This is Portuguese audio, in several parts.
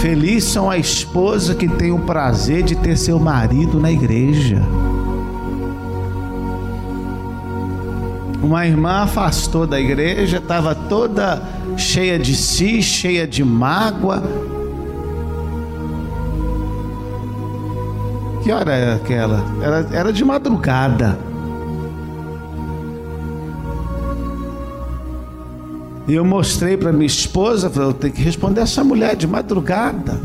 Feliz são a esposa que tem o prazer de ter seu marido na igreja. Uma irmã afastou da igreja, estava toda cheia de si, cheia de mágoa. Que hora era aquela? Era, era de madrugada. E eu mostrei para minha esposa, falei, eu tenho que responder essa mulher de madrugada.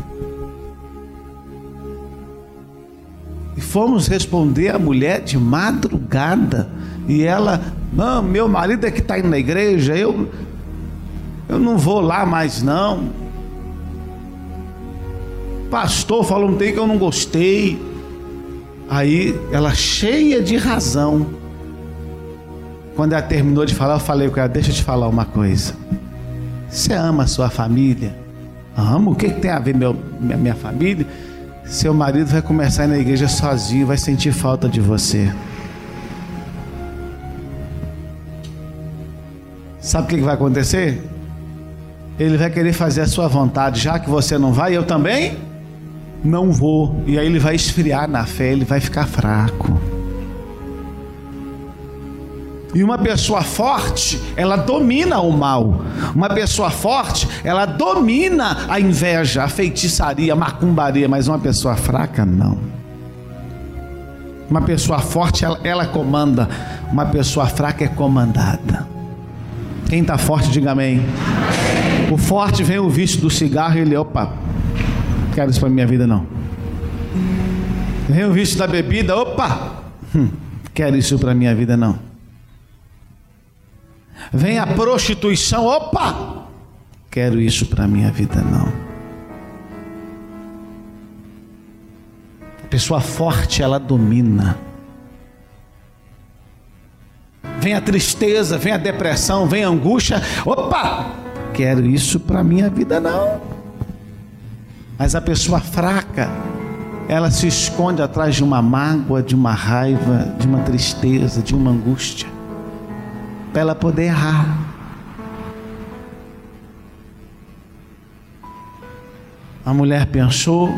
E fomos responder a mulher de madrugada. E ela, não, meu marido é que está indo na igreja, eu, eu não vou lá mais não. Pastor falou um tempo que eu não gostei. Aí ela cheia de razão. Quando ela terminou de falar, eu falei com ela: Deixa eu te falar uma coisa. Você ama a sua família? Amo. O que, que tem a ver meu, minha, minha família? Seu marido vai começar a ir na igreja sozinho, vai sentir falta de você. Sabe o que vai acontecer? Ele vai querer fazer a sua vontade, já que você não vai, eu também não vou. E aí ele vai esfriar na fé, ele vai ficar fraco. E uma pessoa forte, ela domina o mal. Uma pessoa forte, ela domina a inveja, a feitiçaria, a macumbaria, mas uma pessoa fraca, não. Uma pessoa forte, ela, ela comanda. Uma pessoa fraca é comandada. Quem está forte, diga amém. O forte vem o vício do cigarro e ele, opa, quero isso para minha vida não. Vem o vício da bebida, opa, hum, quero isso para minha vida não. Vem a prostituição, opa, quero isso para minha vida não. A pessoa forte, ela domina vem a tristeza, vem a depressão, vem a angústia. Opa! Quero isso para minha vida não. Mas a pessoa fraca, ela se esconde atrás de uma mágoa, de uma raiva, de uma tristeza, de uma angústia, para ela poder errar. A mulher pensou,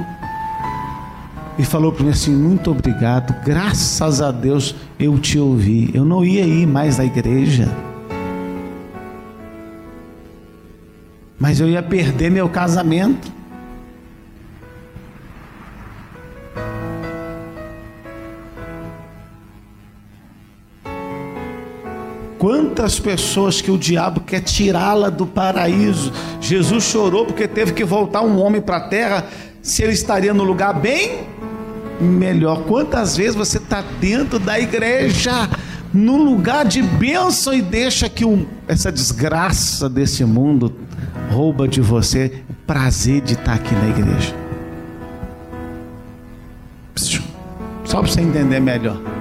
e falou para mim assim: Muito obrigado, graças a Deus eu te ouvi. Eu não ia ir mais à igreja, mas eu ia perder meu casamento. Quantas pessoas que o diabo quer tirá-la do paraíso. Jesus chorou porque teve que voltar um homem para a terra, se ele estaria no lugar bem melhor. Quantas vezes você está dentro da igreja, num lugar de bênção e deixa que um, essa desgraça desse mundo rouba de você o prazer de estar tá aqui na igreja? Só para você entender melhor.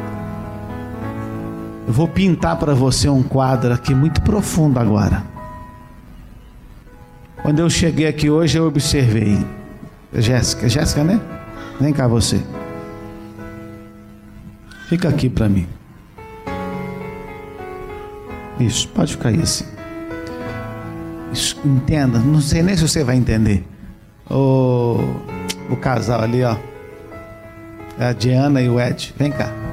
Eu vou pintar para você um quadro aqui muito profundo agora. Quando eu cheguei aqui hoje, eu observei. Jéssica, Jéssica, né? Vem cá você. Fica aqui para mim. Isso, pode ficar aí assim. Isso, entenda, não sei nem se você vai entender. O, o casal ali, ó. É a Diana e o Ed. Vem cá.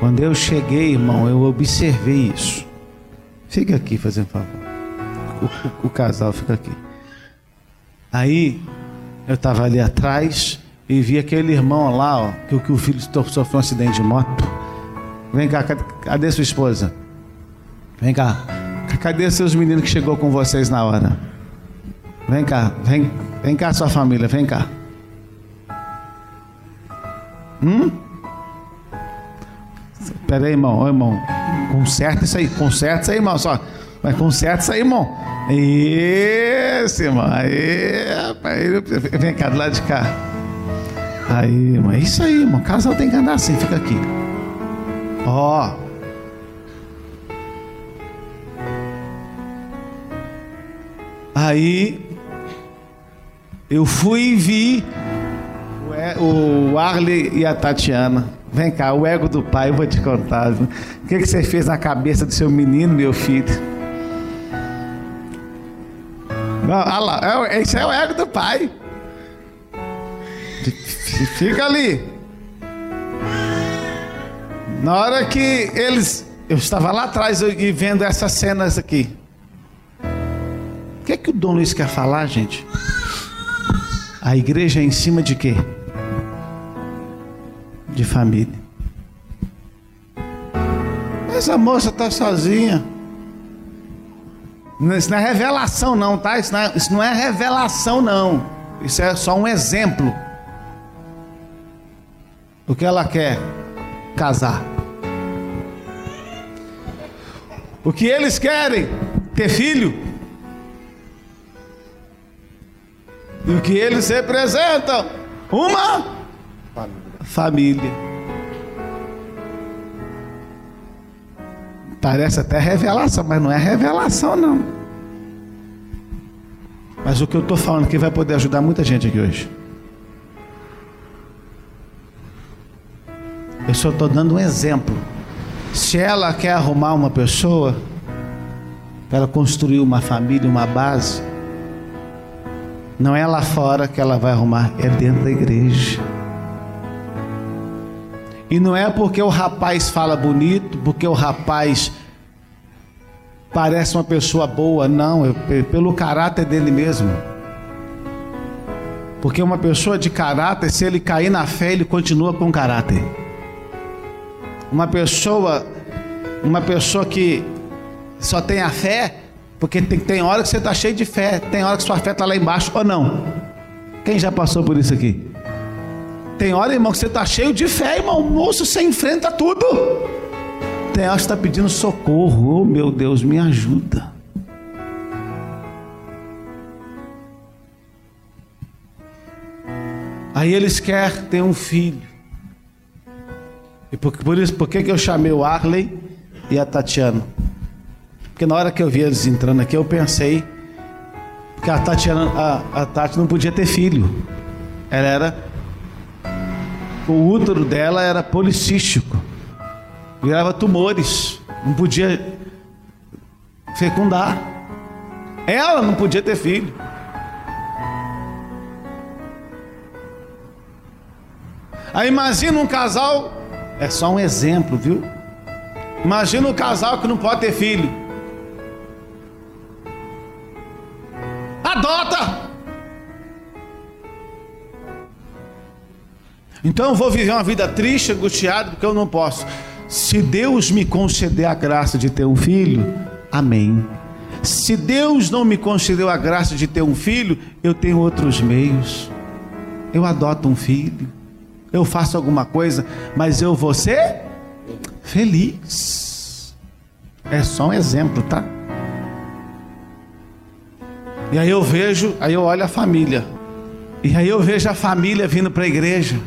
Quando eu cheguei, irmão, eu observei isso. Fica aqui, fazendo favor. O, o, o casal fica aqui. Aí, eu estava ali atrás e vi aquele irmão lá, ó, que, que o filho sofreu um acidente de moto. Vem cá, cadê, cadê sua esposa? Vem cá. Cadê seus meninos que chegou com vocês na hora? Vem cá, vem, vem cá sua família, vem cá. Hum? Pera aí, irmão, Ô, irmão. Conserta isso aí, conserta isso aí, irmão. Só. Mas conserta isso aí, irmão. Isso, irmão. Aí, rapaz. Vem cá, do lado de cá. Aí, irmão, é isso aí, irmão. Casal tem que andar assim, fica aqui. Ó. Aí eu fui e vi o Arley e a Tatiana. Vem cá, o ego do pai, eu vou te contar. O que, que você fez na cabeça do seu menino, meu filho? olha lá, é, esse é o ego do pai. Fica ali. Na hora que eles. Eu estava lá atrás e vendo essas cenas aqui. O que é que o Dom Luiz quer falar, gente? A igreja é em cima de quê? De família. Mas a moça está sozinha. Isso não é revelação, não, tá? Isso não é, isso não é revelação, não. Isso é só um exemplo. O que ela quer? Casar. O que eles querem? Ter filho. E o que eles representam? Uma família. Família. Parece até revelação, mas não é revelação, não. Mas o que eu estou falando aqui vai poder ajudar muita gente aqui hoje. Eu só estou dando um exemplo. Se ela quer arrumar uma pessoa, para ela construir uma família, uma base, não é lá fora que ela vai arrumar, é dentro da igreja. E não é porque o rapaz fala bonito, porque o rapaz parece uma pessoa boa, não, é pelo caráter dele mesmo. Porque uma pessoa de caráter, se ele cair na fé, ele continua com caráter. Uma pessoa, uma pessoa que só tem a fé, porque tem, tem hora que você está cheio de fé, tem hora que sua fé está lá embaixo ou não. Quem já passou por isso aqui? Tem hora, irmão, que você está cheio de fé, irmão. Moço, você enfrenta tudo. Tem hora que está pedindo socorro. Oh, meu Deus, me ajuda. Aí eles querem ter um filho. E por, por isso, por que, que eu chamei o Arley e a Tatiana? Porque na hora que eu vi eles entrando aqui, eu pensei que a Tatiana, a, a Tati não podia ter filho. Ela era. O útero dela era policístico. Virava tumores. Não podia fecundar. Ela não podia ter filho. Aí imagina um casal é só um exemplo, viu? Imagina um casal que não pode ter filho. Adota! Então eu vou viver uma vida triste, angustiado, porque eu não posso. Se Deus me conceder a graça de ter um filho, amém. Se Deus não me concedeu a graça de ter um filho, eu tenho outros meios. Eu adoto um filho eu faço alguma coisa, mas eu vou ser feliz. É só um exemplo, tá? E aí eu vejo, aí eu olho a família. E aí eu vejo a família vindo para a igreja.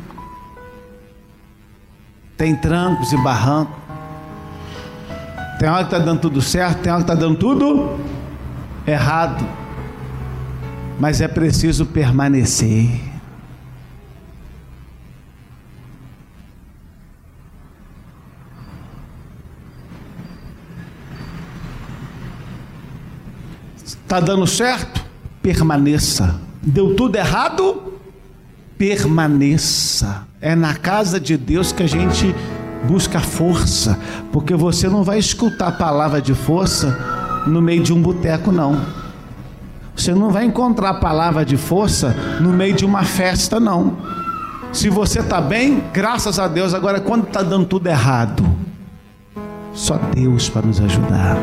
Tem trancos e barrancos. Tem hora que está dando tudo certo, tem hora que está dando tudo errado. Mas é preciso permanecer. Está dando certo? Permaneça. Deu tudo errado? Permaneça. É na casa de Deus que a gente busca força, porque você não vai escutar a palavra de força no meio de um boteco, não. Você não vai encontrar a palavra de força no meio de uma festa, não. Se você está bem, graças a Deus. Agora, quando está dando tudo errado, só Deus para nos ajudar.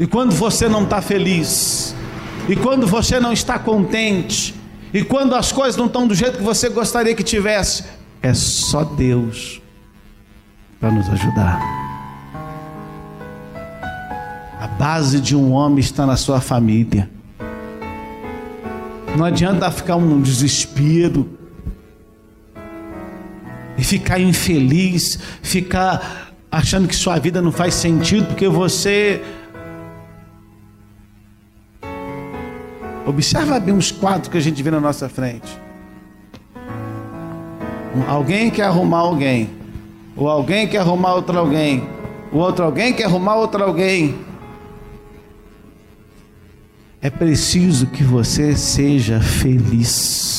E quando você não está feliz, e quando você não está contente, e quando as coisas não estão do jeito que você gostaria que tivesse, é só Deus para nos ajudar. A base de um homem está na sua família. Não adianta ficar um desespero e ficar infeliz, ficar achando que sua vida não faz sentido porque você Observa bem os quadros que a gente vê na nossa frente. Alguém quer arrumar alguém. Ou alguém quer arrumar outro alguém. O outro alguém quer arrumar outro alguém. É preciso que você seja feliz.